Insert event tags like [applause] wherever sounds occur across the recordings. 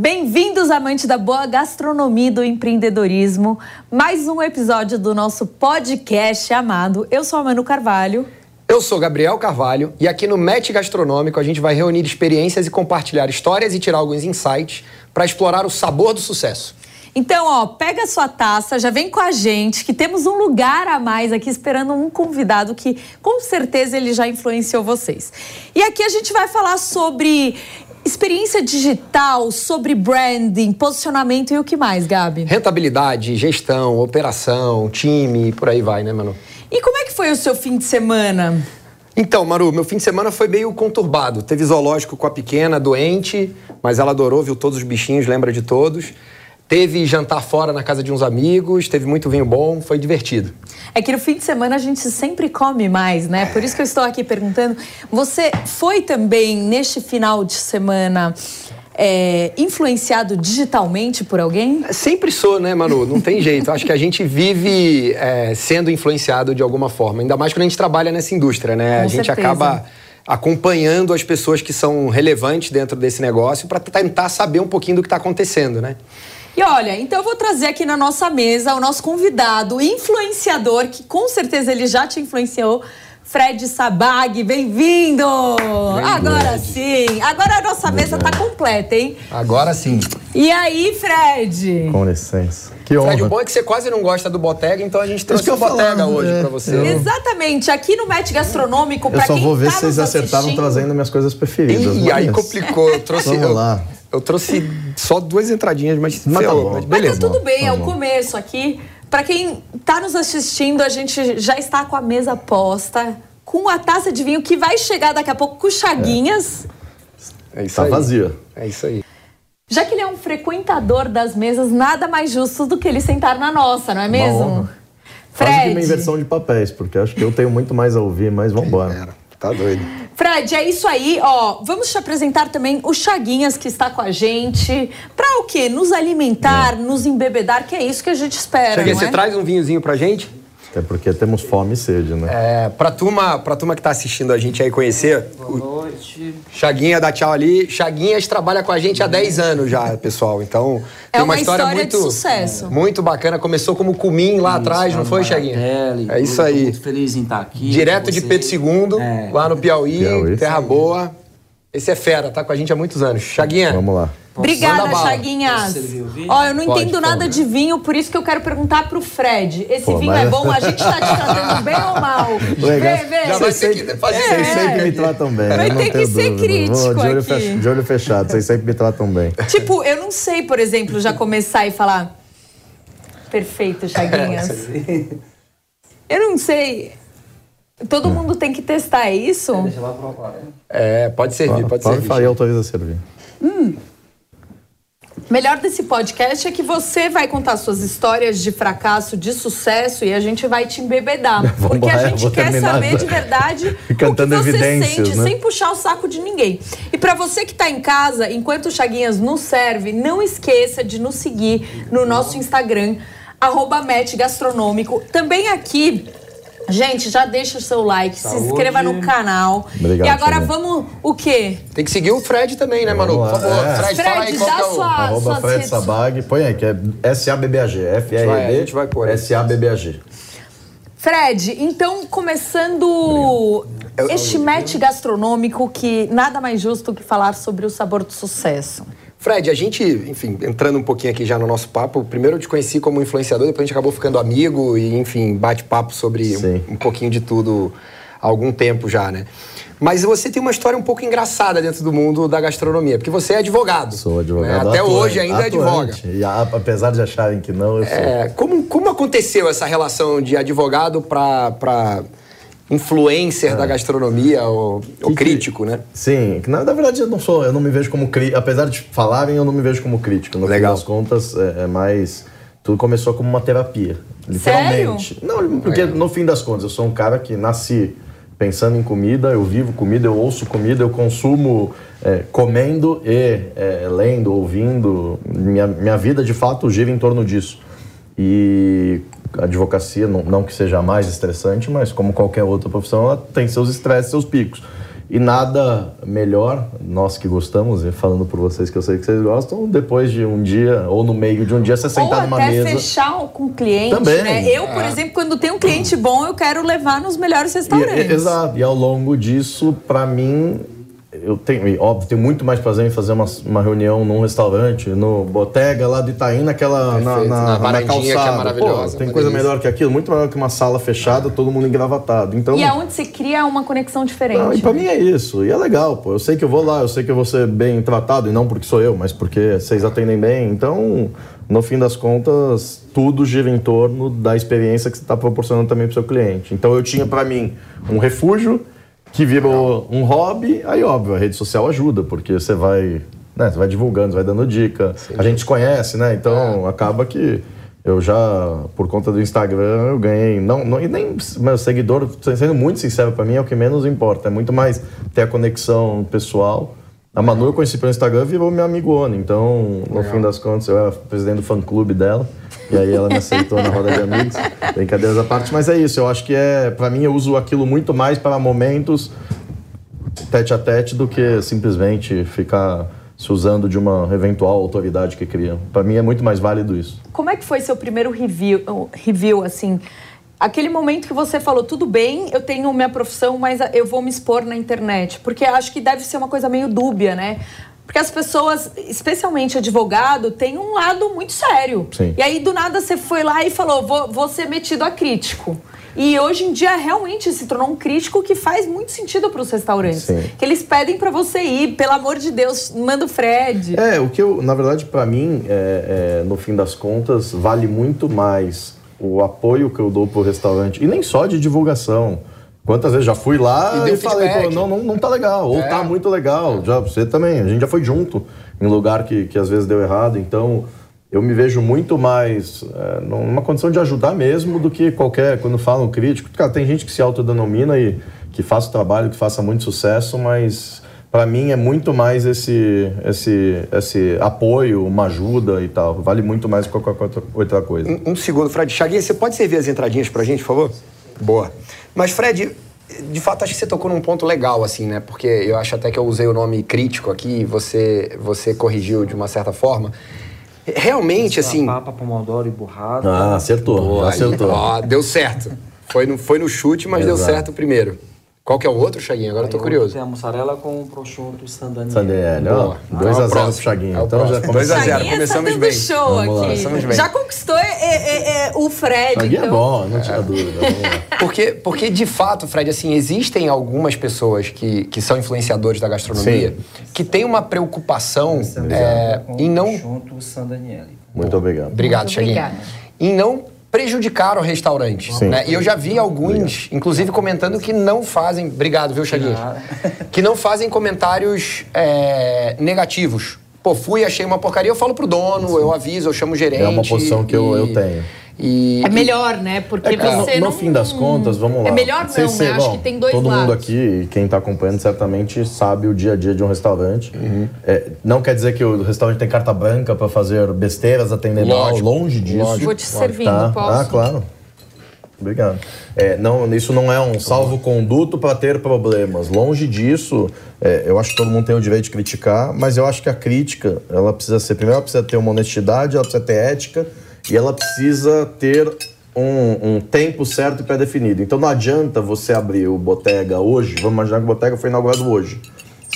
Bem-vindos, amantes da boa gastronomia e do empreendedorismo. Mais um episódio do nosso podcast amado. Eu sou a Manu Carvalho. Eu sou Gabriel Carvalho e aqui no Match Gastronômico a gente vai reunir experiências e compartilhar histórias e tirar alguns insights para explorar o sabor do sucesso. Então, ó, pega a sua taça, já vem com a gente, que temos um lugar a mais aqui esperando um convidado que com certeza ele já influenciou vocês. E aqui a gente vai falar sobre experiência digital, sobre branding, posicionamento e o que mais, Gabi? Rentabilidade, gestão, operação, time, por aí vai, né, Manu? E como é que foi o seu fim de semana? Então, Maru, meu fim de semana foi meio conturbado. Teve zoológico com a pequena, doente, mas ela adorou, viu todos os bichinhos, lembra de todos. Teve jantar fora na casa de uns amigos, teve muito vinho bom, foi divertido. É que no fim de semana a gente sempre come mais, né? Por isso que eu estou aqui perguntando. Você foi também, neste final de semana, é, influenciado digitalmente por alguém? Sempre sou, né, Manu? Não tem jeito. Acho que a gente vive é, sendo influenciado de alguma forma. Ainda mais quando a gente trabalha nessa indústria, né? Com a gente certeza. acaba acompanhando as pessoas que são relevantes dentro desse negócio para tentar saber um pouquinho do que está acontecendo, né? E olha, então eu vou trazer aqui na nossa mesa o nosso convidado, influenciador, que com certeza ele já te influenciou. Fred Sabag, bem-vindo! Agora sim! Agora a nossa mesa tá completa, hein? Agora sim. E aí, Fred? Com licença. Que honra. Fred, o bom é que você quase não gosta do Botega, então a gente trouxe que o eu Botega falar, hoje é, pra você. eu- Exatamente, aqui no Match Gastronômico, Eu pra só quem vou ver tá se vocês nos acertaram assistindo- trazendo minhas coisas preferidas. E aí complicou. Eu trouxe. Vamos eu, lá. Eu trouxe só duas entradinhas, mas, Mas tá bom. mas Mas beleza. tá tudo bem, é tá o bom. começo aqui. Pra quem tá nos assistindo, a gente já está com a mesa posta, com a taça de vinho que vai chegar daqui a pouco com chaguinhas. É isso Tá aí. vazia. É isso aí. Já que ele é um frequentador das mesas, nada mais justo do que ele sentar na nossa, não é mesmo? honra. Quase que uma Fred, inversão de papéis, porque acho que eu tenho muito mais a ouvir, mas vambora. Tá doido. Fred, é isso aí, ó. Vamos te apresentar também o Chaguinhas que está com a gente. Pra o quê? Nos alimentar, nos embebedar, que é isso que a gente espera, Cheguei, não você é? traz um vinhozinho pra gente? Até porque temos fome e sede, né? É, pra, turma, pra turma que tá assistindo a gente aí conhecer, Boa noite. Chaguinha dá tchau ali. Chaguinhas trabalha com a gente há 10 anos já, pessoal. Então, É tem uma uma história, história de muito, sucesso. muito bacana. Começou como Cumim lá atrás, não foi, Chaguinha? É isso Tô aí. muito feliz em estar aqui. Direto de. Pedro II, É. lá no Piauí, Piauí. Terra Boa. Esse é fera, tá com a gente há muitos anos. Chaguinha, Vamos lá. Obrigada. Chaguinhas. Ó, eu não Pode, entendo nada favor. de vinho, por isso que eu quero perguntar pro Fred. Esse Pô, vinho mas- é bom? A gente tá te [laughs] tratando bem ou mal? Legal. Vê, vê. Já vai Vocês ter que fazer Vocês É. sempre me tratam bem, Vai ter que ser dúvida. crítico Vou de olho, aqui. fech- de olho fechado, vocês sempre me tratam bem. [laughs] Tipo, eu não sei, por exemplo, já começar e falar. Perfeito, Chaguinhas. [laughs] Eu não sei. Todo mundo tem que testar é isso? Deixa lá provar. É, pode servir, pode, Pode servir. falar e autoriza a servir. Melhor desse podcast é que você vai contar suas histórias de fracasso, de sucesso e a gente vai te embebedar. [laughs] Vamos porque a lá, eu gente quer saber de verdade [laughs] o que você sente, né? sem puxar o saco de ninguém. E pra você que tá em casa, enquanto o Chaguinhas nos serve, não esqueça de nos seguir no nosso Instagram, arroba. Também aqui. Gente, já deixa o seu like, se Saúde. inscreva no canal. Obrigado, e agora Chaguinha. vamos o quê? Tem que seguir o Fred também, né, Manu? Por favor. É. Fred, fala aí Fred, qual dá que é sua, Arroba suas Fred redes Sabag. Põe aí, que é SABBAG. vai- a gente vai pôr aí. F-R-E-D, SABBAG. Fred, então começando este match gastronômico que nada mais justo que falar sobre o sabor do sucesso. Fred, a gente, enfim, entrando um pouquinho aqui já no nosso papo, primeiro eu te conheci como influenciador, depois a gente acabou ficando amigo e, enfim, bate papo sobre um, um pouquinho de tudo há algum tempo já, né? Mas você tem uma história um pouco engraçada dentro do mundo da gastronomia, porque você é advogado. Sou advogado. né? Até atuante- hoje ainda é advoga. atuante. E a- apesar de acharem que não, eu sou. É, como, como aconteceu essa relação de advogado para influencer da gastronomia ou, ou Que que- crítico, né? Sim, que na, na verdade eu não sou, eu não me vejo como crítico, apesar de falarem, eu não me vejo como crítico. No Legal. fim das contas, é, é mais. Tudo começou como uma terapia. Literalmente. Não, porque no fim das contas, eu sou um cara que nasci pensando em comida, eu vivo comida, eu ouço comida, eu consumo é, comendo e é, lendo, ouvindo. Minha, minha vida de fato gira em torno disso. E a advocacia, não, não que seja mais estressante, mas como qualquer outra profissão, ela tem seus estresses, seus picos. E nada melhor, nós que gostamos, e falando por vocês que eu sei que vocês gostam, depois de um dia, ou no meio de um dia, você sentar Ou numa até mesa. fechar com o cliente, Também. né? Eu, por exemplo, quando tenho um cliente bom, eu quero levar nos melhores E, restaurantes. e- exato. E ao longo disso, pra mim, eu tenho, e, óbvio, tenho muito mais prazer em fazer uma, uma reunião num restaurante, no Botega lá do Itaim, naquela na, Perfeito. na, Na na é calçada. maravilhosa, Pô, tem coisa delícia. melhor que aquilo, muito melhor que uma sala fechada, todo mundo engravatado. Então, E aonde você cria uma conexão diferente. não, e pra né? mim é isso. E é legal, pô. Eu sei que eu vou lá, eu sei que eu vou ser bem tratado, e não porque sou eu, mas porque vocês atendem bem. Então, no fim das contas, tudo gira em torno da experiência que você está proporcionando também pro seu cliente. Então, eu tinha pra mim um refúgio que virou um hobby. Aí, óbvio, a rede social ajuda, porque você vai, né, você vai divulgando, você vai dando dica. A gente se conhece, né? Então, acaba que eu já, por conta do Instagram, eu ganhei. Não, não, e nem meu seguidor, sendo muito sincero pra mim, é o que menos importa. É muito mais ter a conexão pessoal. A Manu eu conheci pelo Instagram virou meu amigo Ono. Então, no fim das contas, eu era presidente do fã clube dela. E aí ela me aceitou na roda de amigos. Brincadeiras à parte. Mas é isso, eu acho que é. Pra mim, eu uso aquilo muito mais para momentos tete a tete do que simplesmente ficar se usando de uma eventual autoridade que cria. Pra mim é muito mais válido isso. Como é que foi seu primeiro review, review assim? Aquele momento que você falou, tudo bem, eu tenho minha profissão, mas eu vou me expor na internet. Porque acho que deve ser uma coisa meio dúbia, né? Porque as pessoas, especialmente advogado, tem um lado muito sério. Sim. E aí, do nada, você foi lá e falou, vou, vou ser metido a crítico. E hoje em dia, realmente, se tornou um crítico que faz muito sentido para os restaurantes. Sim. Que eles pedem para você ir, pelo amor de Deus, manda o Fred. É, o que eu, na verdade, pra mim, é, é, no fim das contas, vale muito mais o apoio que eu dou pro restaurante. E nem só de divulgação. Quantas vezes já fui lá E e, falei, pô, não, não, não tá legal, ou É. tá muito legal. Já, você também, a gente já foi junto em lugar que, que às vezes deu errado. Então, eu me vejo muito mais é, numa condição de ajudar mesmo do que qualquer, quando falam crítico. Cara, tem gente que se autodenomina e que faça o trabalho, que faça muito sucesso, mas para mim é muito mais esse, esse, esse apoio, uma ajuda e tal. Vale muito mais que qualquer outra- outra coisa. Um, um segundo, Fred. Chaguinha, você pode servir as entradinhas pra gente, por favor? Boa. Mas, Fred, de fato, acho que você tocou num ponto legal, assim, né? Porque eu acho até que eu usei o nome crítico aqui e você, você corrigiu de uma certa forma. Realmente, assim. Papa, pomodoro e burrada. Ah, acertou, Boa, acertou. ó, deu certo. Foi no, foi no chute, mas deu Exato. certo primeiro. Qual que é o outro, Chaguinha? Agora eu tô curioso. Tem a mussarela com prosciutto Sandaniel. Sandelieri, ó. Boa. 2 É o a 0 próximo. pro Chaguinho. É o então já próximo. Dois a começamos. zero. Chaguinha começamos tá bem. show Vamos lá. aqui. Começamos bem. Já conquistou é, é, é, o Fred, Chaguinho é então. bom, não tinha dúvida. [laughs] Porque, porque, de fato, Fred, assim, existem algumas pessoas que, que são influenciadores da gastronomia Sim. que têm uma preocupação é, em não prosciutto Sandaniel. Muito obrigado. Obrigado, Muito Chaguinha. obrigada. Em não prejudicar o restaurante. Sim. né? E eu já vi alguns, inclusive, comentando que não fazem. Obrigado, viu, nada. [laughs] Que não fazem comentários é, negativos. Pô, fui, achei uma porcaria, eu falo pro dono, eu aviso, eu chamo o gerente. É uma posição que eu- eu tenho. E, É melhor, né? Porque É você no, não... fim das contas, vamos lá. É melhor não, né? ser- Acho bom, que tem dois Todo lados. mundo aqui, quem está acompanhando, certamente sabe o dia a dia de um restaurante. Uhum. É, não quer dizer que o restaurante tem carta branca para fazer besteiras, atender mal, longe disso. lógico. Vou te servindo, Tá? posso? Ah, claro. Obrigado. É, não, isso não é um salvo-conduto para ter problemas. Longe disso, é, eu acho que todo mundo tem o direito de criticar, mas eu acho que a crítica, ela precisa ser, primeiro, ela precisa ter uma honestidade, ela precisa ter ética e ela precisa ter um, um tempo certo e pré-definido. Então não adianta você abrir o Botega hoje, vamos imaginar que o Botega foi inaugurado hoje.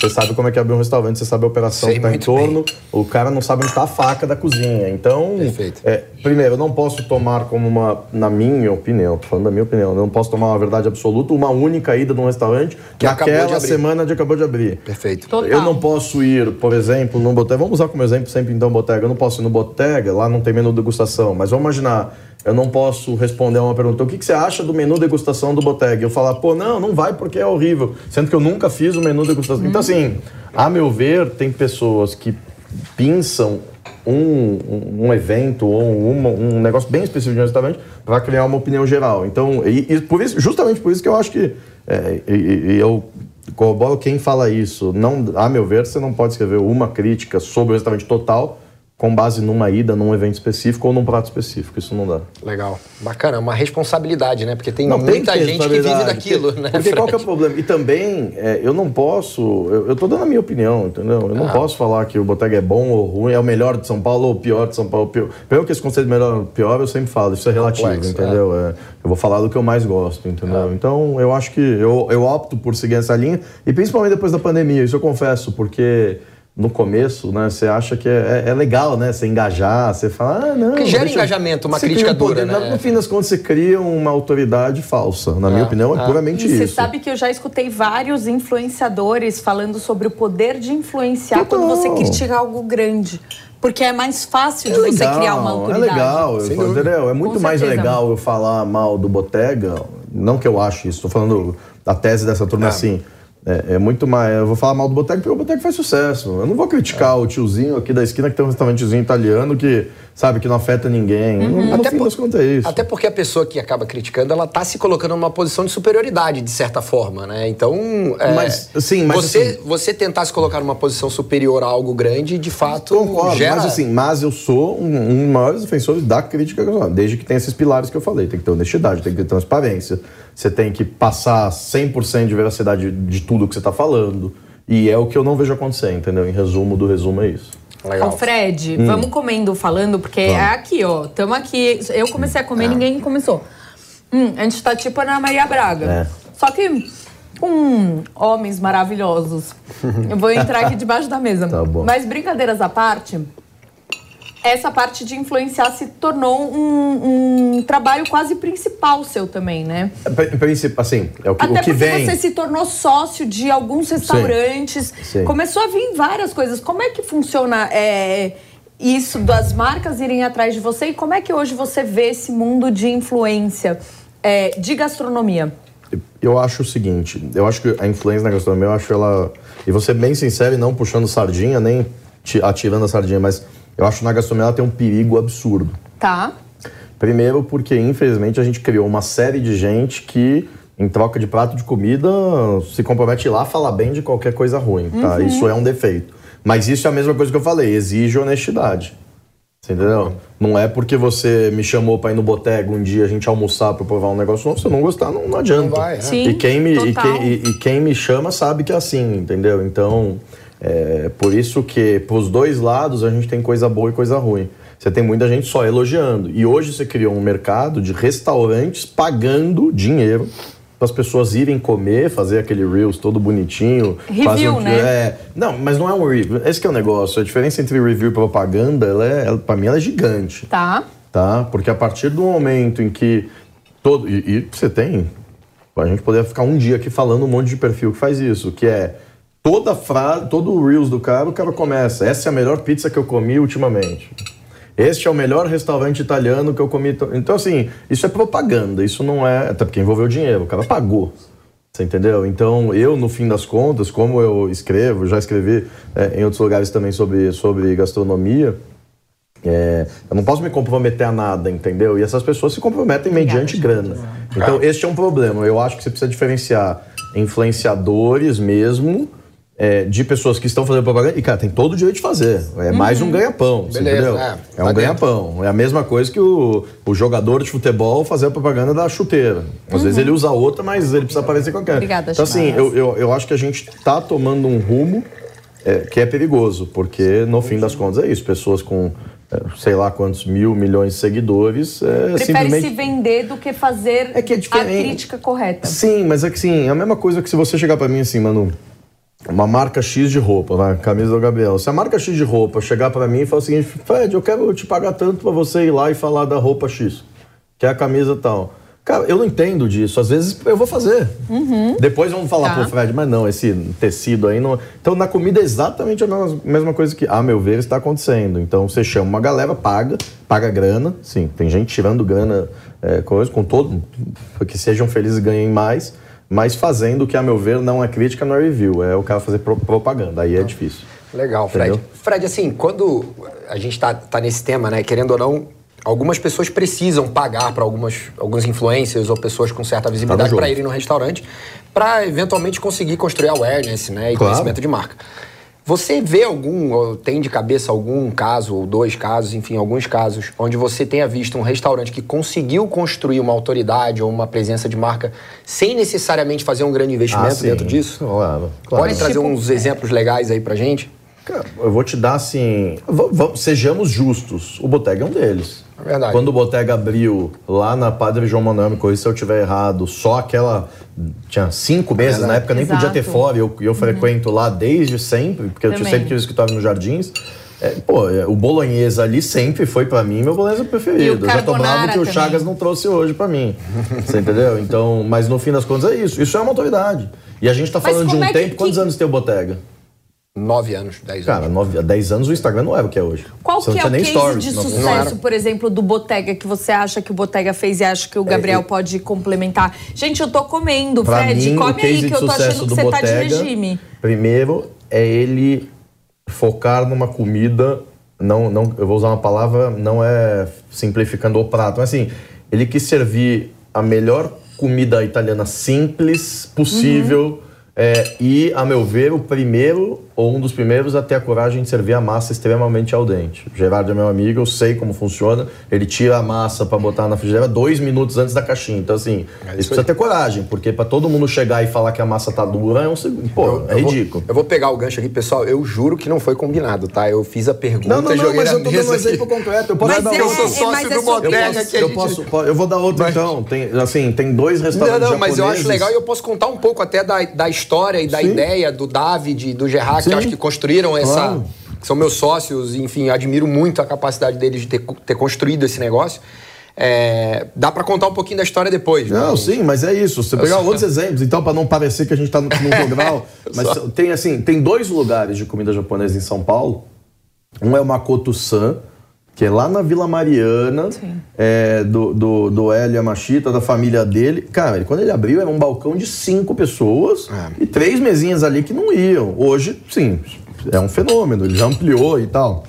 Você sabe como é que abrir um restaurante, você sabe a operação Sei que está em torno, o cara não sabe onde está a faca da cozinha. Então, Perfeito. é, primeiro, eu não posso tomar como uma, na minha opinião, tô falando da minha opinião, eu não posso tomar uma verdade absoluta, uma única ida num restaurante Que acabou de naquela abrir. semana de acabou de abrir. Perfeito. Total. Eu não posso ir, por exemplo, num Botega. Vamos usar como exemplo sempre então Botega. Eu não posso ir no Botega, lá não tem menu degustação. Mas vamos imaginar, eu não posso responder a uma pergunta: o que, que você acha do menu degustação do Botega? Eu falar, pô, não, não vai porque é horrível. Sendo que eu nunca fiz o menu degustação. Então, assim, a meu ver, tem pessoas que pensam um, um, um evento ou uma- um negócio bem específico de um restaurante para criar uma opinião geral. Então, e, e por isso, justamente por isso que eu acho que é, e- e eu corroboro quem fala isso. Não, a meu ver, você não pode escrever uma crítica sobre o restaurante total com base numa ida, num evento específico ou num prato específico. Isso não dá. Legal. Bacana, é uma responsabilidade, né? Porque tem Não, tem muita ter gente que vive daquilo, porque, né? Porque qual que é o Fred? problema? E também, é, eu não posso. Eu, eu tô dando a minha opinião, entendeu? Eu não Ah. posso falar que o Botega é bom ou ruim, é o melhor de São Paulo ou o pior de São Paulo. Pior. Primeiro que esse conceito de melhor ou pior, eu sempre falo, isso é relativo, Complexo, entendeu? É, eu vou falar do que eu mais gosto, entendeu? Ah. Então, eu acho que eu, eu opto por seguir essa linha, e principalmente depois da pandemia, isso eu confesso, porque. No começo, né, você acha que é, é- é legal, né? Você engajar, você fala, ah, não. Porque gera engajamento, uma você crítica um poder. dura, né? No fim das contas, você cria uma autoridade falsa. Na minha opinião, é puramente E você isso. sabe que eu já escutei vários influenciadores falando sobre o poder de influenciar Total. quando você critica algo grande. Porque é mais fácil de você criar uma É autoridade. legal, eu falo, entendeu? É muito Com mais certeza. legal eu falar mal do Botega, não que eu ache isso, tô falando da tese dessa turma Ah. assim. É, é muito mais. Eu vou falar mal do Botega porque o Botega faz sucesso. Eu não vou criticar o tiozinho aqui da esquina que tem um restaurantezinho italiano que, sabe, que não afeta ninguém. No, no Até fim por- contas é isso. Até porque a pessoa que acaba criticando, ela tá se colocando numa posição de superioridade, de certa forma, né? Então, é, Mas, sim, mas você, assim- você tentar se colocar numa posição superior a algo grande, de fato, Concordo, gera... mas assim, mas eu sou um, um dos maiores defensores da crítica, desde que tem esses pilares que eu falei. Tem que ter honestidade, tem que ter transparência, você tem que passar 100% de veracidade de tudo que você está falando. E é o que eu não vejo acontecer, entendeu? Em resumo do resumo é isso. Legal. Ô, Fred, Hum. vamos comendo falando, porque é aqui, ó. Tamo aqui. Eu comecei a comer, ninguém começou. Hum, a gente tá tipo Ana Maria Braga. É. Só que com homens maravilhosos. Eu vou entrar aqui debaixo da mesa. Tá bom. Mas brincadeiras à parte, essa parte de influenciar se tornou um, um trabalho quase principal seu também, né? Em princípio, assim, é o que, Até o que porque vem. você se tornou sócio de alguns restaurantes. Sim. Começou a vir várias coisas. Como é que funciona é, isso das marcas irem atrás de você? E como é que hoje você vê esse mundo de influência é, de gastronomia? Eu acho o seguinte, eu acho que a influência na gastronomia, eu acho ela. E ser bem sincero e não puxando sardinha, nem ti- atirando a sardinha, mas eu acho que na gastronomia ela tem um perigo absurdo. Tá? Primeiro porque, infelizmente, a gente criou uma série de gente que, em troca de prato de comida, se compromete a ir lá falar bem de qualquer coisa ruim, tá? Isso é um defeito. Mas isso é a mesma coisa que eu falei, exige honestidade. Entendeu? Não é porque você me chamou pra ir no boteco um dia a gente almoçar pra provar um negócio novo, se não gostar, não, não adianta. Não vai, é. Sim, e, quem me, e, quem, e- e quem me chama sabe que é assim, entendeu? Então, é por isso que pros dois lados a gente tem coisa boa e coisa ruim. Você tem muita gente só elogiando. E hoje você criou um mercado de restaurantes pagando dinheiro para as pessoas irem comer, fazer aquele Reels todo bonitinho. Review, fazer um- né? É, não, mas não é um review. Esse que é o negócio. A diferença entre review e propaganda, ela é, para mim, ela é gigante Tá? tá? Porque a partir do momento em que todo e, e você tem, a gente poderia ficar um dia aqui falando um monte de perfil que faz isso, que é toda frase, todo o reels do cara, o cara começa, essa é a melhor pizza que eu comi ultimamente. Este é o melhor restaurante italiano que eu comi. to-" Então, assim, isso é propaganda, isso não é. Até porque envolveu dinheiro, o cara pagou. Você entendeu? Então, eu, no fim das contas, como eu escrevo, já escrevi é, em outros lugares também sobre, sobre gastronomia, é, eu não posso me comprometer a nada, entendeu? E essas pessoas se comprometem mediante grana. Então, este é um problema. Eu acho que você precisa diferenciar influenciadores mesmo é, de pessoas que estão fazendo propaganda. E, cara, tem todo o direito de fazer. É mais um ganha-pão, entendeu? é, É, tá um ganha-pão. É a mesma coisa que o, o jogador de futebol fazer a propaganda da chuteira. Às vezes ele usa outra, mas ele precisa aparecer aquela. Obrigada, Então, assim, eu, eu, eu acho que a gente tá tomando um rumo é, que é perigoso, porque no fim das contas é isso. Pessoas com é, sei lá quantos mil, milhões de seguidores. É Prefere simplesmente... se vender do que fazer É que é a crítica correta. Sim, mas é que sim, é a mesma coisa que se você chegar pra mim assim, mano, uma marca X de roupa, vai, camisa do Gabriel. Se a marca X de roupa chegar pra mim e falar o seguinte, Fred, eu quero te pagar tanto pra você ir lá e falar da roupa X, que é a camisa tal. Cara, eu não entendo disso. Às vezes eu vou fazer. Depois vamos falar Tá. pro Fred, mas não, esse tecido aí não. Então na comida é exatamente a mesma, mesma coisa que, a meu ver, está acontecendo. Então você chama uma galera, paga, paga grana. Sim, tem gente tirando grana, é, coisa, com todo. Que sejam felizes e ganhem mais. Mas fazendo o que, a meu ver, não é crítica, não é review. É o cara fazer pro- propaganda. Aí é difícil. Legal, Fred. Entendeu? Fred, assim, quando a gente tá, tá nesse tema, né, querendo ou não, algumas pessoas precisam pagar para algumas alguns influencers ou pessoas com certa visibilidade jogo. para irem no restaurante para eventualmente conseguir construir awareness, né, e Claro. conhecimento de marca. Você vê algum, ou tem de cabeça algum caso, ou dois casos, enfim, alguns casos, onde você tenha visto um restaurante que conseguiu construir uma autoridade ou uma presença de marca sem necessariamente fazer um grande investimento Ah, dentro disso? Claro, claro. Pode trazer Tipo, uns exemplos legais aí pra gente? Cara, eu vou te dar assim. sejamos justos. O Botega é um deles. É verdade. Quando o Botega abriu lá na Padre João Manuel, me corrija se eu estiver errado, só aquela. Tinha cinco meses, na época nem podia ter Exato. fora. Eu, eu frequento lá desde sempre, porque eu Também. sempre tive escritório nos Jardins. É, pô, é, o bolonhesa ali sempre foi pra mim meu bolonhesa preferido. E eu já tô bravo que o também. Chagas não trouxe hoje pra mim. Você entendeu? Então, mas no fim das contas é isso. Isso é uma autoridade. E a gente tá falando de um é que- tempo. Quantos que- anos tem o Botega? Nove anos, dez anos. Cara, nove, há 10 anos o Instagram não era o que é hoje. Qual Você não que é tinha o nem case stories, de sucesso, por exemplo, do Botega que você acha que o Botega fez e acha que o Gabriel é- pode complementar? Gente, eu tô comendo, Pra Fred, mim, come aí que eu tô achando que você tá de Bottega, regime. Primeiro é ele focar numa comida, não, não, eu vou usar uma palavra, não é simplificando o prato, mas assim, ele quis servir a melhor comida italiana simples possível. Uhum. É, e, a meu ver, o primeiro ou um dos primeiros a ter a coragem de servir a massa extremamente al dente. O Gerardo é meu amigo, eu sei como funciona. Ele tira a massa para botar na frigideira dois minutos antes da caixinha. Então, assim, isso precisa ter coragem, porque para todo mundo chegar e falar que a massa tá dura é um segundo. Pô, Eu- é eu vou- ridículo. eu vou pegar o gancho aqui, pessoal. Eu juro que não foi combinado, tá? Eu fiz a pergunta, Não, não, não, joguei mas na eu tô dando um aqui. exemplo concreto. Eu posso Mas dar é- outro. sou é- sócio mas do é sobre Bottega isso. que a Eu posso, po- eu vou dar outro então. Tem, assim, tem dois Não, restaurantes não, mas eu acho legal e eu posso contar um pouco até da, da história e da Sim. ideia do David e do Gerard, que Sim. acho que construíram essa. Claro. que são meus sócios, enfim, admiro muito a capacidade deles de ter, ter construído esse negócio. É, dá pra contar um pouquinho da história depois. Não, mas- sim, mas é isso. Você pegar outros exemplos, então, para não parecer que a gente está no, no [laughs] jogral. mas tem assim, tem dois lugares de comida japonesa em São Paulo. Um é o Makoto-san, que é lá na Vila Mariana, é, do, do, do Hélio Yamashita, da família dele. Cara, ele- quando ele abriu, era um balcão de cinco pessoas É. e três mesinhas ali que não iam. Hoje, sim, é um fenômeno, ele já ampliou e tal.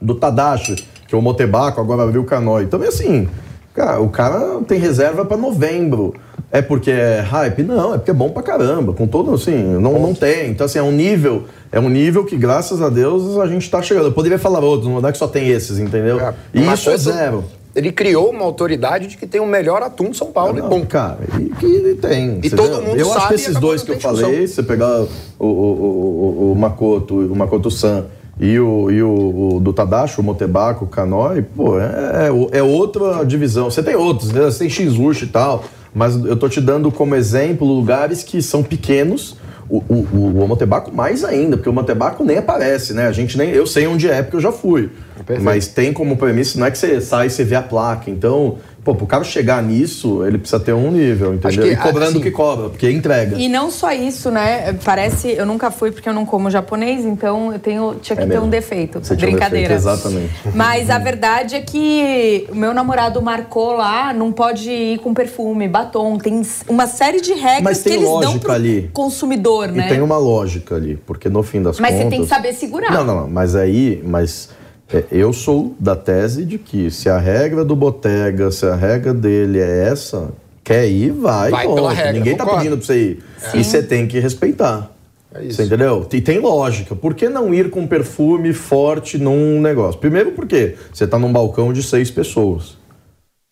Do Tadashi, que é o Motebaco, agora abriu o Canói. Também assim, cara, o cara tem reserva para novembro. É porque é hype? Não, é porque é bom pra caramba. Com todo, assim, não, não tem. Então, assim, é um nível, é um nível que, graças a Deus, a gente tá chegando. Eu poderia falar outros, não é que só tem esses, entendeu? É, E isso é quanto- zero. Ele criou uma autoridade de que tem o melhor atum de São Paulo. Não, e bom. cara, e que ele tem. E todo vê? mundo Eu acho sabe que e esses acabou dois que eu discussão. falei, você pegar o, o, o, o, o Makoto, o Makoto San e o, e o, o do Tadashi, o Motebaco, o Kanoi, pô, é, é, é outra divisão. Você tem outros, né? Você tem Shizushi e tal, mas eu tô te dando como exemplo lugares que são pequenos. O, o, o, o Motebaco mais ainda, porque o Motebaco nem aparece, né? A gente nem. Eu sei onde é, porque eu já fui. Perfeito. Mas tem como premissa, não é que você sai e você vê a placa. Então, pô, pro cara chegar nisso, ele precisa ter um nível, entendeu? que, e cobrando assim- o que cobra, porque entrega. E não só isso, né? Parece. Eu nunca fui porque eu não como japonês, então eu tenho, tinha que É ter um defeito. Você tinha um Brincadeira. defeito, exatamente. Mas a verdade é que o meu namorado marcou lá, não pode ir com perfume, batom. Tem uma série de regras Mas tem que eles dão pro ali. consumidor, né? E tem uma lógica ali, porque no fim das Mas contas. você tem que saber segurar. Não, não, não. Mas aí, mas é, eu sou da tese de que se a regra do Botega, se a regra dele é essa, quer ir, vai. Vai pela regra, Ninguém tá pedindo pra você ir. E você tem que respeitar. É isso. Você entendeu? E tem lógica. Por que não ir com perfume forte num negócio? Primeiro porque você tá num balcão de seis pessoas.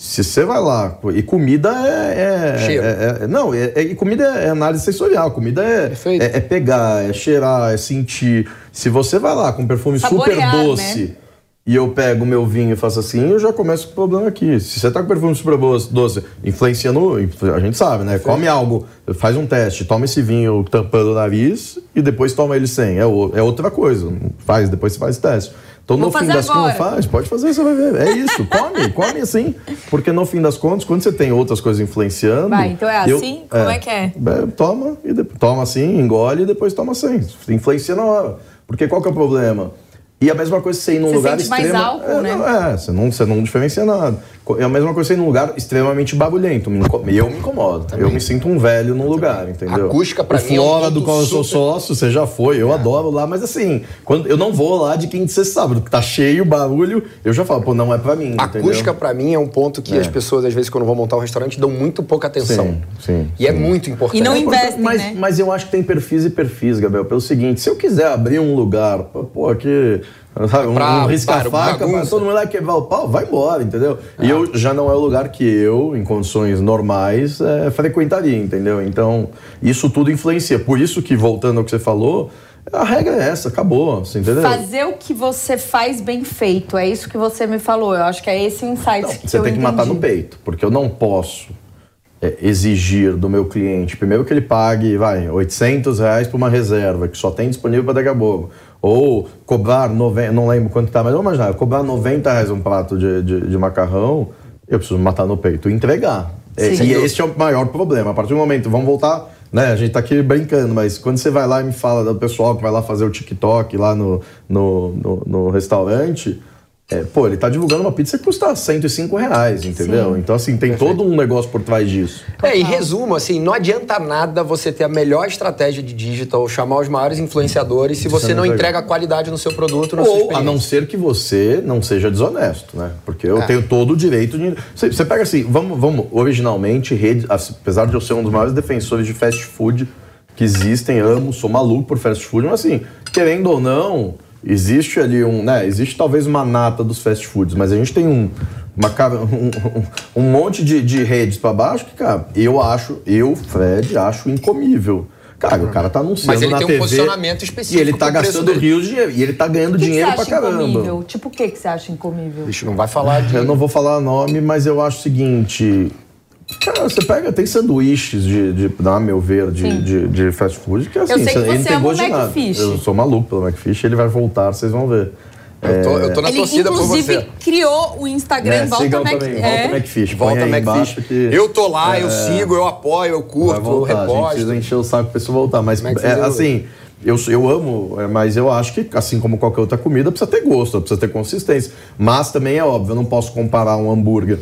Se você vai lá, e comida é. é- Cheiro. é- é- não, é- é- e comida é análise sensorial. Comida é, é, é pegar, é cheirar, é sentir. Se você vai lá com perfume Saborear, super doce, né? E eu pego o meu vinho e faço assim, eu já começo com o problema aqui. Se você tá com perfume super doce, influencia no. A gente sabe, né? Come algo, faz um teste, toma esse vinho tampando o nariz e depois toma ele sem. É, o- é outra coisa. Faz, depois você faz o teste. Então, Vou no fim das contas, faz, pode fazer, você vai ver. É isso, come, [laughs] come assim. Porque no fim das contas, quando você tem outras coisas influenciando. Vai, então é eu- assim? Como é que é? Toma, e depois, toma assim, engole e depois toma sem. Influencia na hora. Porque qual que é o problema? E a mesma coisa você ir num Você lugar sente mais extremo- álcool, é, né? não, é, você não, você não diferencia nada. É a mesma coisa você ir num lugar extremamente barulhento. Eu me incomodo. Eu me sinto um velho num lugar, entendeu? Acústica, pra o mim, é um Flora ponto do qual eu sou sócio, você já foi, eu adoro lá, mas assim, quando eu não vou lá de quinta e sexta sábado, que tá cheio, barulho, eu já falo, pô, não é pra mim. A entendeu? acústica, pra mim, é um ponto que É. as pessoas, às vezes, quando vão montar um restaurante, dão muito pouca atenção. Sim, sim, E é sim. muito importante. E não É investem, mas, né? mas eu acho que tem perfis e perfis, Gabriel. Pelo seguinte, se eu quiser abrir um lugar, pô, aqui, sabe, um, Pra- um risca-faca, para pra bagunça. todo mundo lá quebrar o pau, vai embora, entendeu? E eu já não é o lugar que eu, em condições normais, é, frequentaria, entendeu? Então, isso tudo influencia. Por isso que, voltando ao que você falou, a regra é essa, acabou, você entendeu? Fazer o que você faz bem feito. É isso que você me falou. Eu acho que é esse o insight que Você eu tem que matar no entendi. peito, porque eu não posso é, exigir do meu cliente, primeiro que ele pague, vai, 800 reais por uma reserva, que só tem disponível para daqui a pouco. Ou cobrar, nove, não lembro quanto tá, mas vamos imaginar, cobrar 90 reais um prato de, de, de macarrão, eu preciso matar no peito e entregar. Sim. e esse é o maior problema. A partir do momento, vamos voltar, né? A gente tá aqui brincando, mas quando você vai lá e me fala do pessoal que vai lá fazer o TikTok lá no, no, no, no restaurante, é, pô, ele tá divulgando uma pizza que custa 105 reais, entendeu? Então, assim, tem todo um negócio por trás disso. É, em resumo, assim, não adianta nada você ter a melhor estratégia de digital, chamar os maiores influenciadores, se você Você não não entrega qualidade no seu produto, sua Ou, a não ser que você não seja desonesto, né? Porque eu É. tenho todo o direito de... Você, você pega assim, vamos, vamos originalmente, rede, apesar de eu ser um dos maiores defensores de fast food que existem, amo, sou maluco por fast food, mas assim, querendo ou não, existe ali um, né? Existe talvez uma nata dos fast foods, mas a gente tem um, uma, cara- [laughs] um, um- monte de, de redes pra baixo que, cara, eu acho, eu, Fred, acho incomível. Cara, o cara tá anunciando Mas ele na tem um TV, posicionamento específico E ele tá gastando rios de dinheiro. E ele tá ganhando que que dinheiro pra caramba. incomível? Tipo, o que, que você acha incomível? Bicho, não vai falar de... Eu não vou falar nome, mas eu acho o seguinte. Cara, você pega, tem sanduíches de, de a meu ver, de, de, de fast food, que assim, sei que ele você não tem ama o gosto de nada. Eu sou maluco pelo McFish, ele vai voltar, vocês vão ver. Eu tô, eu tô na Ele, torcida por inclusive, você. criou o Instagram Né, Volta Mac... também, é. Volta McFish. Volta McFish. que Eu tô lá, eu É. sigo, eu apoio, eu curto, eu voltar. A gente reposto. precisa encher o saco pra pessoa voltar. Mas, é, eu- assim, eu, eu amo, é, mas eu acho que, assim como qualquer outra comida, precisa ter gosto, precisa ter consistência. Mas também é óbvio, eu não posso comparar um hambúrguer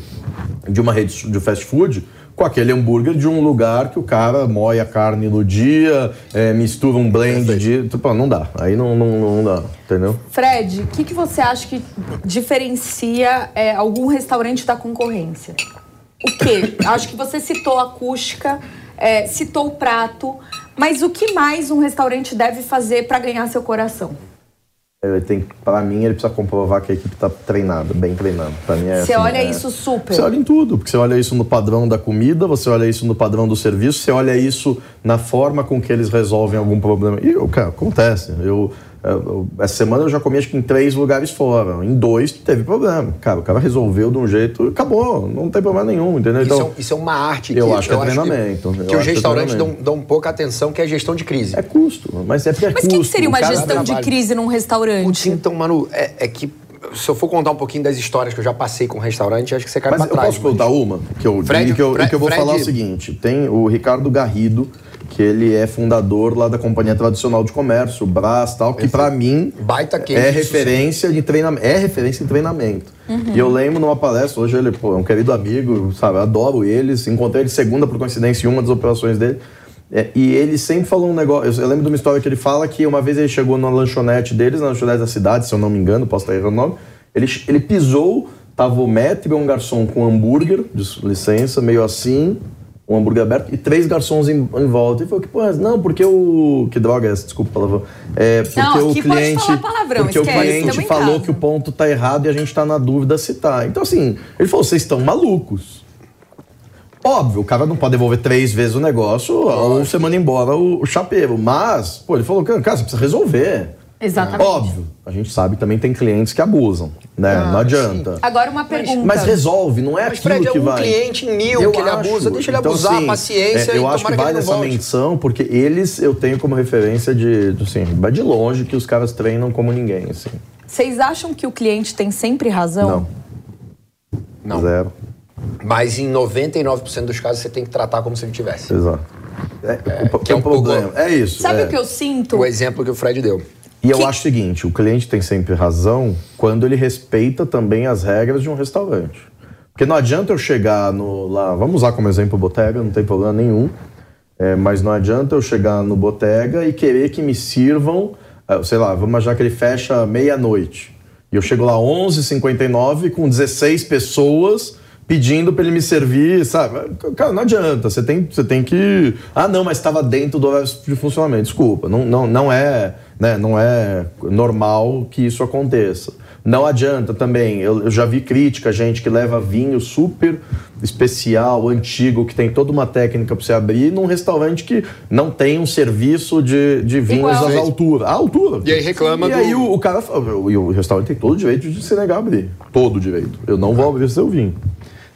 de uma rede de fast food com aquele hambúrguer de um lugar que o cara moe a carne no dia, é, mistura um blend de. Tipo, não dá. Aí não, não, não dá, entendeu? Fred, o que, que você acha que diferencia é, algum restaurante da concorrência? O quê? acho que você citou a acústica, é, citou o prato, mas o que mais um restaurante deve fazer para ganhar seu coração? Pra mim, ele precisa comprovar que a equipe tá treinada, bem treinada. Pra mim é Você assim, olha é- isso super. Você olha em tudo, porque você olha isso no padrão da comida, você olha isso no padrão do serviço, você olha isso na forma com que eles resolvem algum problema. E, eu, cara, acontece. Eu- essa semana eu já comi acho que em três lugares fora. Em dois teve problema. Cara, o cara resolveu de um jeito e acabou. Não tem problema nenhum, entendeu? Isso, Então, é, um- isso é uma arte eu que acho que é treinamento. Que, que os que é restaurantes dão, dão pouca atenção, que é a gestão de crise. é custo, mas é porque é Mas o que, que seria O uma gestão de crise num Putz, restaurante? então, mano, é, é que se eu for contar um pouquinho das histórias que eu já passei com restaurante, acho que você cai Mas pra eu trás. posso contar uma? Que eu, Fred- e que eu, e Fred- que eu vou Fred- falar o seguinte: tem o Ricardo Garrido, que ele é fundador lá da Companhia Tradicional de Comércio, o Brás tal, que pra mim Baita é referência de treinamento. É referência em treinamento. E eu lembro numa palestra, hoje ele pô, é um querido amigo, sabe? eu Adoro eles. Encontrei ele segunda por coincidência em uma das operações dele. É, e ele sempre falou um negócio. Eu, eu lembro de uma história que ele fala que uma vez ele chegou numa lanchonete deles, na lanchonete da cidade, se eu não me engano, posso estar errando o nome. Ele, ele pisou, tava o métrico, um garçom com hambúrguer, de licença, meio assim, um hambúrguer aberto, e três garçons em, em volta. E falou que, pô, não, porque o. Que droga é essa? Desculpa, palavrão. É, porque Não, o cliente. palavrão, porque esquece, o cliente falou casa. que o ponto tá errado e a gente tá na dúvida se tá. Então, assim, ele falou: vocês estão malucos. Óbvio, o cara não pode devolver três vezes o negócio ou você manda embora o, o chapeiro. Mas, pô, ele falou, cara, você precisa resolver. Exatamente. Óbvio, a gente sabe que também tem clientes que abusam, né? Ah, não adianta. Agora uma pergunta. Mas resolve, não é Mas, aquilo Fred, é que um vai. cliente em mil Eu que ele abusa, deixa ele Então, abusar, assim, paciência é, Eu e acho que vale essa volte. menção, porque eles eu tenho como referência de, assim, vai de longe que os caras treinam como ninguém, assim. Vocês acham que o cliente tem sempre razão? Não. Não. Zero. Mas em 99% dos casos você tem que tratar como se ele tivesse. Exato. É, o, que é um pouco- problema. É isso. Sabe é. o que eu sinto? O exemplo que o Fred deu. E eu Que- acho o seguinte, o cliente tem sempre razão quando ele respeita também as regras de um restaurante. Porque não adianta eu chegar no lá, vamos usar como exemplo o Botega, não tem problema nenhum. É, mas não adianta eu chegar no Botega e querer que me sirvam, ah, sei lá, vamos imaginar que ele fecha meia-noite. E eu chego lá 11h59 com 16 pessoas pedindo para ele me servir, sabe? Cara, não adianta. Você tem, você tem que. Ah, não, mas estava dentro do horário de funcionamento. Desculpa, não, não, não é, né, não é normal que isso aconteça. Não adianta também. Eu, eu já vi crítica, gente que leva vinho super especial, antigo, que tem toda uma técnica para você abrir, num restaurante que não tem um serviço de, de vinhos às alturas. À altura. E aí reclama E do- aí o, o cara fala, e o restaurante tem todo o direito de se negar a abrir. Todo o direito. Eu não vou abrir seu vinho.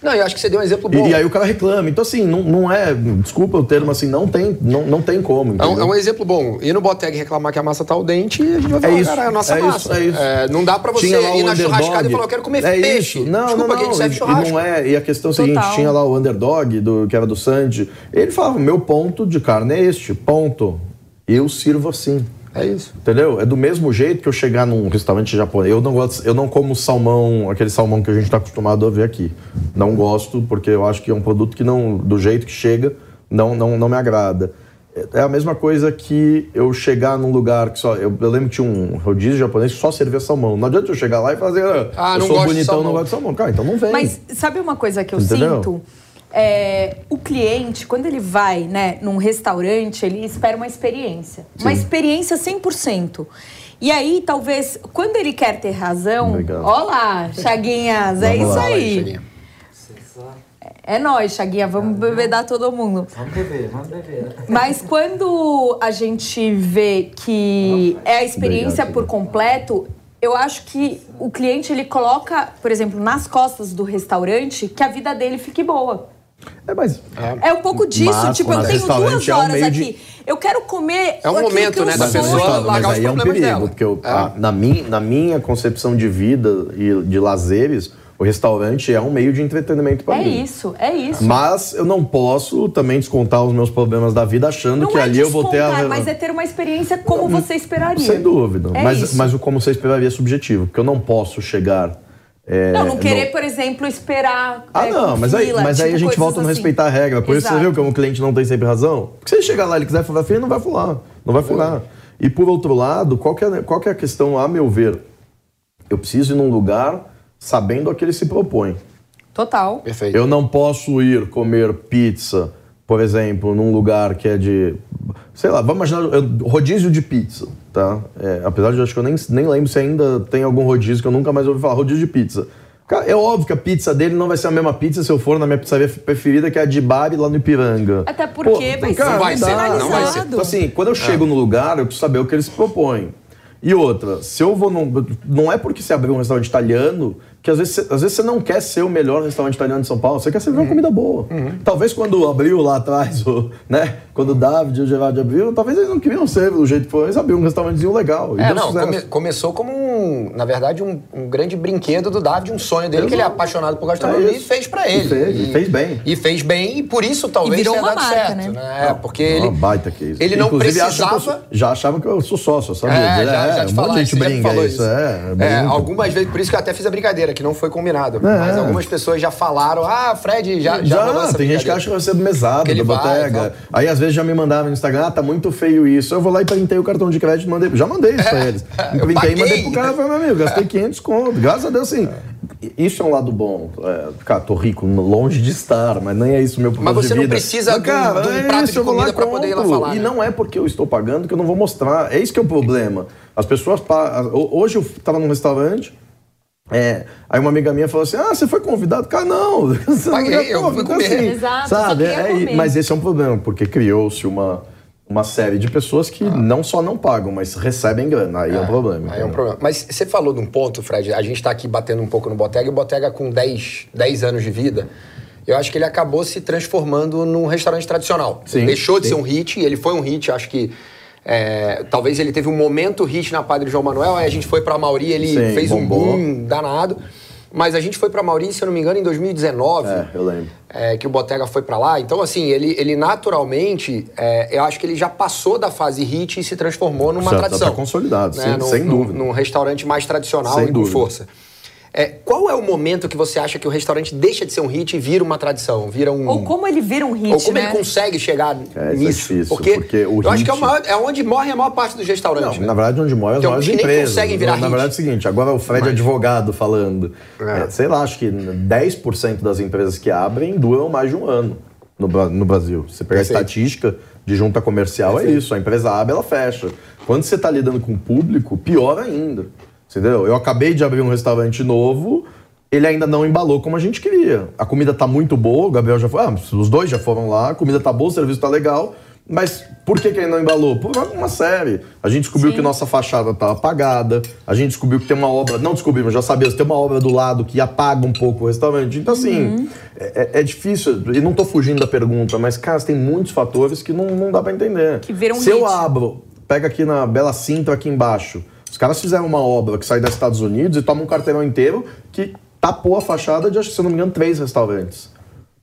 Não, eu acho que você deu um exemplo E, bom. e aí o cara reclama. Então, assim, não, não é. Desculpa o termo assim, não tem, não, não tem como. É um, é um exemplo bom. Ir no Boteg reclamar que a massa tá ao dente e a gente vai falar, isso, cara, é a nossa é massa. isso, é isso. É, não dá pra você Tinha ir na underdog. churrascada e falar, eu quero comer é peixe. Isso. Não, Desculpa, não, que a gente não. serve E- churrasco. E não é. E a questão é a seguinte: tinha lá o underdog, do, que era do Sandy. Ele falava: meu ponto de carne é este, ponto. Eu sirvo assim. É isso. Entendeu? É do mesmo jeito que eu chegar num restaurante japonês. Eu não gosto, eu não como salmão, aquele salmão que a gente está acostumado a ver aqui. Não gosto porque eu acho que é um produto que não, do jeito que chega, não, não, não me agrada. É a mesma coisa que eu chegar num lugar que só. Eu, eu lembro que tinha um rodízio japonês que só servia salmão. Não adianta eu chegar lá e fazer. Ah, eu não sou gosto de bonitão, salmão." não gosto de salmão. Cara, então não vem. Mas sabe uma coisa que eu Entendeu? sinto? É, o cliente, quando ele vai né, num restaurante, ele espera uma experiência. Uma experiência 100%. E aí, talvez, quando ele quer ter razão... Obrigado. Olá, Chaguinhas, é Vamos isso lá. Aí. Chaguinha. É nóis, Chaguinha, vamos bebedar todo mundo. Vamos beber, vamos beber. Mas quando a gente vê que é a experiência Obrigado, por completo, eu acho que o cliente ele coloca, por exemplo, nas costas do restaurante que a vida dele fique boa. É, mas. É um pouco disso, Mas, tipo, eu tenho duas é um horas aqui. de- Eu quero comer. É um momento, que eu né, da pessoa largar os aí é um problemas perigo, dela. porque eu- É. a- na, minha, na minha concepção de vida e de lazeres, o restaurante é um meio de entretenimento para É mim. isso, é isso. Mas eu não posso também descontar os meus problemas da vida achando Não que é ali eu vou ter a. descontar, mas é ter uma experiência como você esperaria. Sem dúvida. É mas, isso. mas o como você esperaria é subjetivo, porque eu não posso chegar. É, Não, não querer, no- por exemplo, esperar. Ah, é, não, mas aí, fila, mas aí tipo, a gente coisas volta a não assim. respeitar a regra. Por isso você Exato. viu como o cliente não tem sempre razão? Porque se ele chegar lá e ele quiser furar fila, não vai furar. Não vai furar. E por outro lado, qual que, é, qual que é a questão, a meu ver? Eu preciso ir num lugar sabendo a que ele se propõe. Total. Perfeito. Eu não posso ir comer pizza, por exemplo, num lugar que é de. Sei lá, vamos imaginar. Rodízio de pizza, tá? É, apesar de eu acho que eu nem, nem lembro se ainda tem algum rodízio que eu nunca mais ouvi falar. Rodízio de pizza. Cara, é óbvio que a pizza dele não vai ser a mesma pizza se eu for na minha pizzaria preferida, que é a de Bari lá no Ipiranga. Até porque vai ser cara, vai ser, não vai ser. Então, assim, quando eu chego no lugar, eu preciso saber o que eles propõem. E outra, se eu vou num. Não é porque você abriu um restaurante italiano que às vezes, você- às vezes você não quer ser o melhor restaurante italiano de São Paulo, você quer servir uma comida boa. Talvez quando abriu lá atrás, o, né? Quando o David e o Gerardo abriu, talvez eles não queriam ser do jeito que foi, eles abriram um restaurantezinho legal. É, não, come- começou como um, na verdade, um, um grande brinquedo do David, um sonho dele, que ele é Exato. apaixonado por gastronomia É e fez pra ele. E fez, e fez bem. E fez bem, e por isso talvez virou tenha uma dado marca, certo, né? né? É, porque ele, Uma baita case. ele não Inclusive, acham que eu precisava... sou- já achavam que eu sou sócio, sabe? É, já, já te um monte de gente brinca isso. É, É, brinca. algumas vezes, por isso que eu até fiz a brincadeira, que não foi combinado. É. Mas algumas pessoas já falaram, ah, Fred, já, já, Já, tem gente que acha que eu recebo mesada ele da botega. Aí às vezes já me mandavam no Instagram, ah, tá muito feio isso. Eu vou lá e printei o cartão de crédito e mandei. Já mandei isso pra [laughs] eles. eu printei e mandei pro cara e falei, meu amigo, gastei 500 conto. Graças a Deus, assim. Isso é um lado bom. É, cara, tô rico, longe de estar, mas nem é isso o meu propósito Mas você de não precisa Mas, de um- de um prato de eu vou lá comida pra poder ir lá falar, E né? não é porque eu estou pagando que eu não vou mostrar. É isso que é o problema. As pessoas. Hoje eu tava num restaurante. É, aí uma amiga minha falou assim: Ah, você foi convidado? Cara, não. [laughs] Você Paguei, é eu fui comer. Exato, só sabe? É, comer. mas esse é um problema, porque criou-se uma. uma série de pessoas que não só não pagam, mas recebem grana. Aí é, um problema. Aí é um problema. Mas você falou de um ponto, Fred, a gente tá aqui batendo um pouco no Botega, e o Botega com 10, 10 anos de vida, eu acho que ele acabou se transformando num restaurante tradicional. Sim, deixou de sim. ser um hit, e ele foi um hit, acho que... é, talvez ele teve um momento hit na Padre João Manuel, aí a gente foi pra Mauri, ele Sim, fez um bombou. boom danado. Mas a gente foi pra Mauri, se eu não me engano, em 2019. É, eu lembro. é, que o Botega foi pra lá. Então, assim, ele, ele naturalmente, é, eu acho que ele já passou da fase hit e se transformou numa Já tá tradição. consolidado, sem- Num- sem num- dúvida. Num restaurante mais tradicional Sem e com dúvida. força. É, qual é o momento que você acha que o restaurante deixa de ser um hit e vira uma tradição? Vira um. Ou como ele vira um hit, ou como né? ele consegue chegar É, isso é nisso? difícil, porque, porque o eu acho que é, hit- maior- é onde morre a maior parte dos restaurantes. Não, né? na verdade, onde mora as Tem maiores que nem empresas. conseguem virar na hit. verdade é o seguinte, agora o Fred é advogado falando. É. É, sei lá, acho que 10% das empresas que abrem duram mais de um ano no, no Brasil. Você pegar a estatística de junta comercial, é isso. A empresa abre, ela fecha. Quando você está lidando com o público, pior ainda. Entendeu? Eu acabei de abrir um restaurante novo, ele ainda não embalou como a gente queria. A comida tá muito boa, o Gabriel já foi. Ah, os dois já foram lá, a comida tá boa, o serviço tá legal. Mas por que, que ele não embalou? Por uma série. A gente descobriu Sim. que nossa fachada tá apagada, a gente descobriu que tem uma obra. Não descobrimos, já sabíamos, tem uma obra do lado que apaga um pouco o restaurante. Então, assim, é, é difícil. E não tô fugindo da pergunta, mas, cara, tem muitos fatores que não, não dá pra entender. Que viram Se eu hit. abro, pega aqui na Bela Sintra, aqui embaixo. Os caras fizeram uma obra que sai dos Estados Unidos e toma um quarteirão inteiro que tapou a fachada de, acho que, se não me engano, três restaurantes.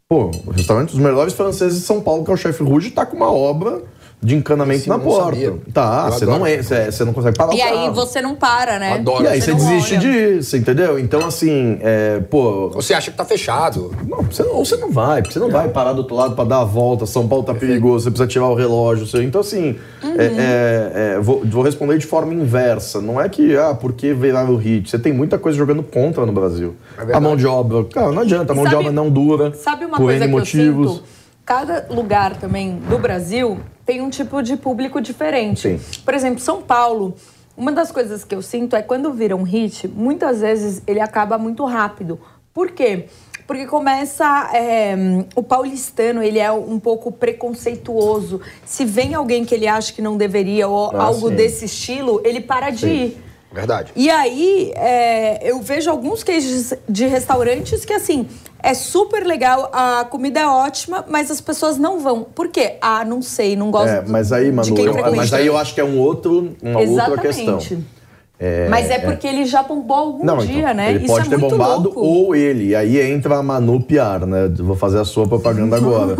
Pô, o restaurante dos melhores franceses de São Paulo, que é o Chefe Rouge, tá com uma obra de encanamento Esse na porta. sabia. Tá, Eu você adoro. não, é, você, você não consegue parar E o aí você não para, né? Adoro. E aí você não desiste olha. disso, entendeu? Então, assim, é, pô, Você acha que tá fechado? não, você não, ou você não vai, porque você não vai parar do outro lado pra dar a volta. São Paulo tá perigoso, você precisa tirar o relógio. você- Então, assim, Uhum. é- é- é, vou, vou responder de forma inversa. Não é que, ah, porque viraram o hit. Você tem muita coisa jogando contra no Brasil. verdade. a mão de obra, cara, não adianta, a mão de Sabe- obra não dura. Sabe uma por coisa N que motivos. eu sinto? Cada lugar também do Brasil tem um tipo de público diferente. Sim. Por exemplo, São Paulo, uma das coisas que eu sinto é quando vira um hit, muitas vezes ele acaba muito rápido. Por quê? Porque começa. é, o paulistano, ele é um pouco preconceituoso. Se vem alguém que ele acha que não deveria ou Ah, algo sim. desse estilo, ele para de ir. Verdade. E aí, é, eu vejo alguns cases de restaurantes que, assim, é super legal, a comida é ótima, mas as pessoas não vão. Por quê? Ah, não sei, não gosto É, mas aí, Manu, eu- mas aí eu acho que é um outro, uma outra questão. mas é porque ele já bombou algum Não, dia, então, né? ele Isso pode é ter muito bombado louco. ou ele. E aí entra a Manu PR, né? Vou fazer a sua propaganda [laughs] agora.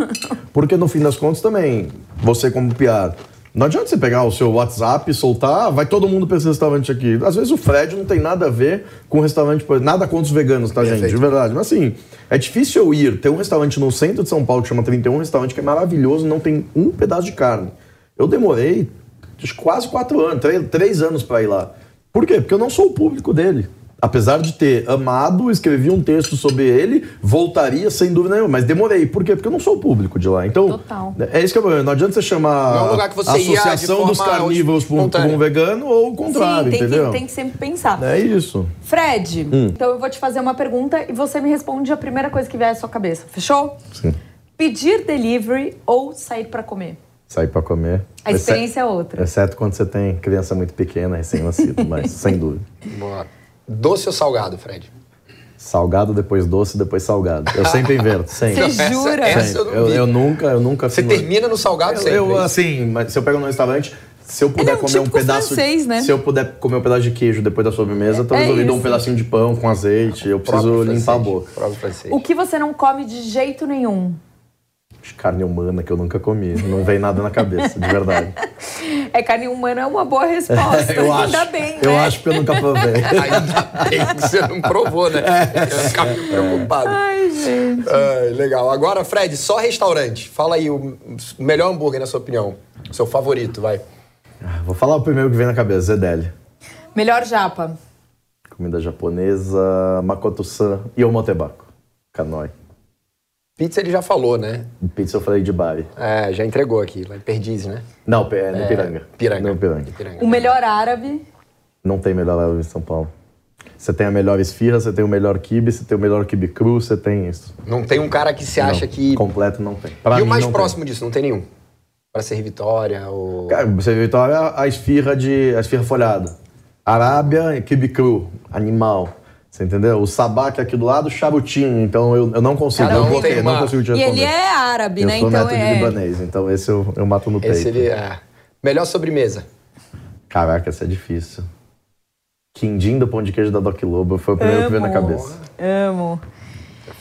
Porque no fim das contas também, você como PR, não adianta você pegar o seu WhatsApp e soltar, ah, vai todo mundo pra esse restaurante aqui. Às vezes o Fred não tem nada a ver com o restaurante, nada contra os veganos, tá, gente? Perfeito. De verdade. Mas assim, é difícil eu ir. Tem um restaurante no centro de São Paulo que chama 31, um restaurante que é maravilhoso, não tem um pedaço de carne. Eu demorei quase quatro anos, três, três anos pra ir lá. Por quê? Porque eu não sou o público dele. Apesar de ter amado, escrevi um texto sobre ele, voltaria sem dúvida nenhuma, mas demorei. Por quê? Porque eu não sou o público de lá. Então, Total. é isso que eu problema. Não adianta você chamar Não é um lugar que você a associação dos carnívoros para um, um vegano ou o contrário, Sim, tem entendeu? que, tem que sempre pensar. É isso. Fred, Hum. então eu vou te fazer uma pergunta e você me responde a primeira coisa que vier à sua cabeça. Fechou? Sim. Pedir delivery ou sair pra comer? Sair para comer. A experiência é outra. Exceto quando você tem criança muito pequena, recém-nascido, mas [laughs] sem dúvida. Boa. Doce ou salgado, Fred? Salgado, depois doce, depois salgado. Eu sempre inverto, sempre. Você Essa- jura? essa eu Sempre. não Eu, vi. eu nunca, eu nunca Você termina no salgado Eu, sempre. eu, é assim, mas se eu pego num restaurante, se eu puder é um comer um pedaço. francês, né? Se eu puder comer um pedaço de queijo depois da sobremesa, talvez é eu lhe dou um pedacinho de pão com azeite. Eu preciso limpar a boca. O que você não come de jeito nenhum? Carne humana que eu nunca comi. Não vem nada na cabeça, de verdade. [laughs] É carne humana é uma boa resposta. [laughs] eu Ainda acho. bem, Eu né? acho que eu nunca provei. [laughs] Ainda bem que você não provou, né? É. Eu ficava preocupado. Ai, gente. Ai, legal. Agora, Fred, só restaurante. Fala aí o melhor hambúrguer, na sua opinião. Seu favorito, vai. Vou falar o primeiro que vem na cabeça, Zedeli. Melhor japa. Comida japonesa, Makoto-san e Omotebako. Kanoi. Pizza ele já falou, né? Pizza eu falei de Bari. É, já entregou aqui, lá em Perdiz, né? Não, é no É, Piranga. Piranga. No Piranga. Ipiranga. O melhor árabe. Não tem melhor árabe em São Paulo. Você tem a melhor esfirra, você tem o melhor kibe, você tem o melhor kibe cru, você tem isso. Não tem um cara que se acha Não, que... Completo não tem. Pra e o mim, mais não próximo disso? Não tem nenhum. Pra ser Vitória ou... Cara, você viu então a, a esfirra de. a esfirra folhada. Arábia, kibe cru, animal. Você entendeu? O sabá que é aqui do lado, charutinho. Então eu, eu não consigo, Cada eu um bloqueio, tem não uma- consigo te E responder. ele é árabe, eu né? sou Então neto de é. libanês, então esse eu, eu mato no peito. Esse ele é... Melhor sobremesa. Caraca, essa é difícil. Quindim do pão de queijo da Doc Lobo foi o primeiro que veio na Amo. cabeça. Amo.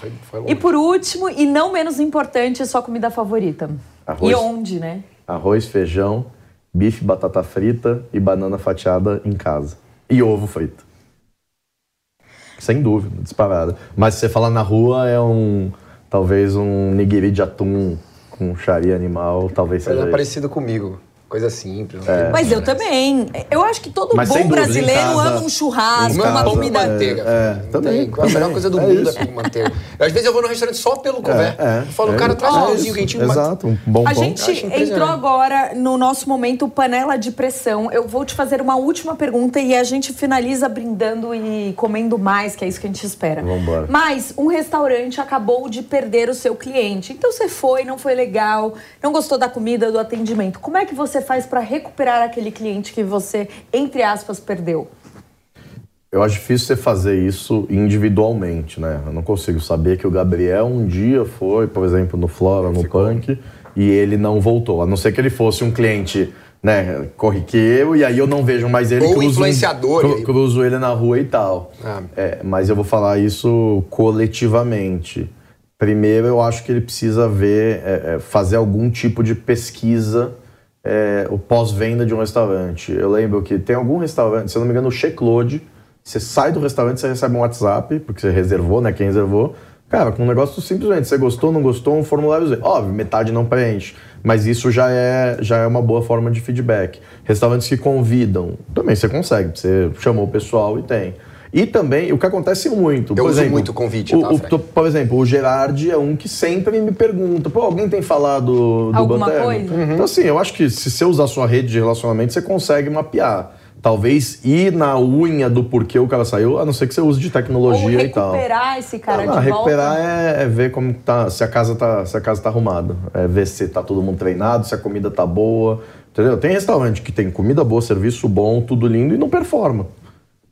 Foi, foi. E por último, e não menos importante, sua comida favorita. Arroz. E onde, né? Arroz, feijão, bife, batata frita e banana fatiada em casa. E ovo frito. Sem dúvida, disparada. Mas se você falar na rua, é um. Talvez um nigiri de atum com charia animal, talvez Mas seja. é parecido comigo. Coisa simples. É. Mas eu também. Eu acho que todo Mas bom brasileiro casa- ama um churrasco, Meu uma comida. manteiga. é. Não também, tem- A melhor coisa do É mundo é isso. pão com manteiga. Às vezes eu vou no restaurante só pelo couvert. É, Eu falo, é. cara, traz um É pãozinho quentinho. mas- Exato, um bom A gente entrou agora no nosso momento panela de pressão. Eu vou te fazer uma última pergunta e a gente finaliza brindando e comendo mais, que é isso que a gente espera. Vambora. Mas um restaurante acabou de perder o seu cliente. Então você foi, não foi legal, não gostou da comida, do atendimento. Como é que você faz para recuperar aquele cliente que você, entre aspas, perdeu? Eu acho difícil você fazer isso individualmente, né? Eu não consigo saber que o Gabriel um dia foi, por exemplo, no Flora, no Punk, e ele não voltou. A não ser que ele fosse um cliente, né, corriqueiro, e aí eu não vejo mais ele. Ou cruzo influenciador, cru- cruzo ele na rua e tal. Ah. É, mas eu vou falar isso coletivamente. Primeiro, eu acho que ele precisa ver, é, é, fazer algum tipo de pesquisa é, o pós-venda de um restaurante. Eu lembro que tem algum restaurante, se eu não me engano, o Checlode, você sai do restaurante, você recebe um WhatsApp, porque você reservou, né? Quem reservou. Cara, com um negócio simplesmente, você gostou, não gostou, um formuláriozinho. Óbvio, metade não preenche, mas isso já é, já é uma boa forma de feedback. Restaurantes que convidam, também você consegue, você chamou o pessoal e tem. E também, o que acontece muito, Eu por uso exemplo, muito convite, o, tá, o- por exemplo, o Gerard é um que sempre me pergunta, pô, alguém tem falado do Alguma Banterno? coisa? Então, assim, eu acho que se você usar a sua rede de relacionamento, você consegue mapear. Talvez ir na unha do porquê o cara saiu, a não ser que você use de Ou tecnologia e tal. recuperar esse cara Não, não, de recuperar volta? é, é ver como tá, se a casa tá, se a casa tá arrumada, é ver se tá todo mundo treinado, se a comida tá boa, entendeu? Tem restaurante que tem comida boa, serviço bom, tudo lindo e não performa.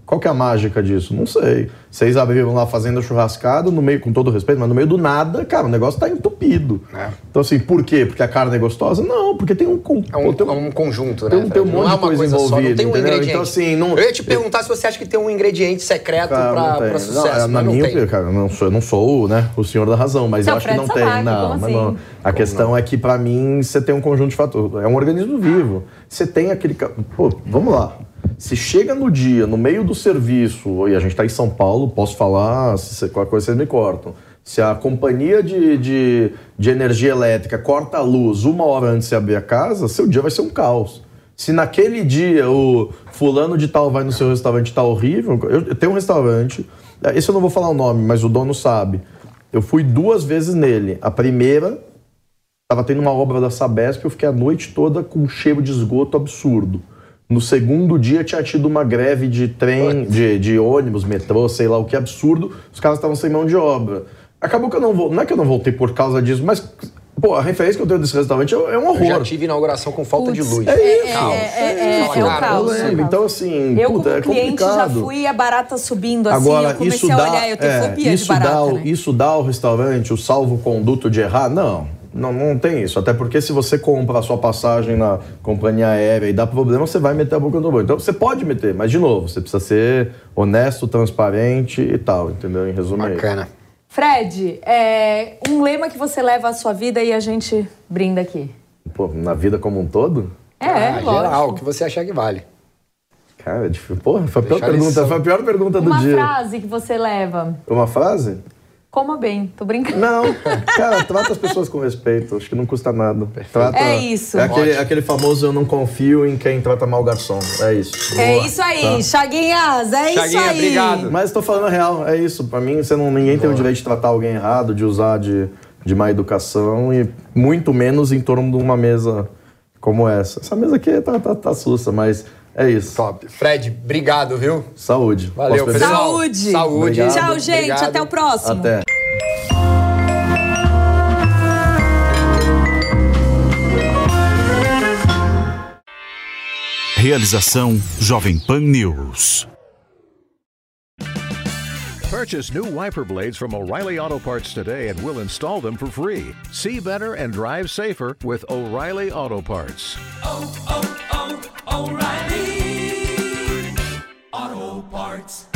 Qual que é a mágica disso? Não sei. Vocês abriram lá fazenda churrascada, no meio, com todo respeito, mas no meio do nada, cara, o negócio tá entupido. É. Então, assim, por quê? Porque a carne é gostosa? Não, porque tem um. con- É um, tem é um conjunto, né? tem um- tem um monte não é de uma coisa coisa só, não envolvida, tem um entendeu? ingrediente. Então, assim, não- Eu ia te perguntar se você acha que tem um ingrediente secreto Cara, pra, não tem. pra Não, sucesso, é, na não minha tem. opinião, cara, eu não sou, eu não sou né, o senhor da razão, mas é eu acho que não tem. Sabag, Não, mas assim? não. A questão é que, pra mim, você tem um conjunto de fatores. É um organismo vivo. Você tem aquele. Pô, vamos lá. Se chega no dia, no meio do serviço, e a gente tá em São Paulo, posso falar, se qualquer coisa vocês me cortam. Se a companhia de, de, de energia elétrica corta a luz uma hora antes de abrir a casa, seu dia vai ser um caos. Se naquele dia o fulano de tal vai no seu restaurante tá horrível, eu, tenho um restaurante, eh, esse eu não vou falar o nome, mas o dono sabe. Eu fui duas vezes nele. A primeira, tava tendo uma obra da Sabesp, eu fiquei a noite toda com um cheiro de esgoto absurdo. No segundo dia tinha tido uma greve de trem, de, de ônibus, metrô, sei lá o que absurdo. Os caras estavam sem mão de obra. Acabou que eu não vou. Não é que eu não voltei por causa disso, mas pô, a referência que eu tenho desse restaurante é, é um Eu já horror. tive inauguração com falta de Putz, luz. é- é- Caos. é- é- Fala, é o cara, caos. eu Eu lembro. lembro. Então, assim, Eu, puta, como é cliente, já complicado. fui a barata subindo assim. Agora, eu comecei isso a dá, olhar, eu tenho é, fobia isso de barata, dá, o- né? Isso dá ao restaurante o salvo-conduto de errar? Não, não, não tem isso. Até porque se você compra a sua passagem na companhia aérea e dá problema, você vai meter a boca no bolso. Então você pode meter, mas de novo, você precisa ser honesto, transparente e tal, entendeu? Em resumo é. Bacana. Fred, é, um lema que você leva à sua vida e a gente brinda aqui. Pô, na vida como um todo? É, Ah, lógico. geral, o que você achar que vale. Cara, é difícil. Porra, foi a pior pergunta, foi a pior pergunta do Uma dia. frase que você leva. Uma frase? Coma bem, tô brincando. Não, cara, trata as pessoas com respeito. Acho que não custa nada. Trata, É isso. É aquele, aquele famoso eu não confio em quem trata mal o garçom. É isso. É Boa. isso aí, Tá. Chaguinhas, é isso Chaguinha, aí. obrigado. Mas tô falando a real, é isso. Pra mim, você não, ninguém tem o direito de tratar alguém errado, de usar de, de má educação e muito menos em torno de uma mesa como essa. Essa mesa aqui tá, tá, tá sussa, mas é isso. Top. Fred, obrigado, viu? Saúde. Valeu, pessoal. Saúde. Saúde. Obrigado. Tchau, gente. Obrigado. Até o próximo. Até. Realização Jovem Pan News. Purchase new wiper blades from O'Reilly Auto Parts today and we'll install them for free. See better and drive safer with O'Reilly Auto Parts. Oh, oh, oh, O'Reilly Auto Parts.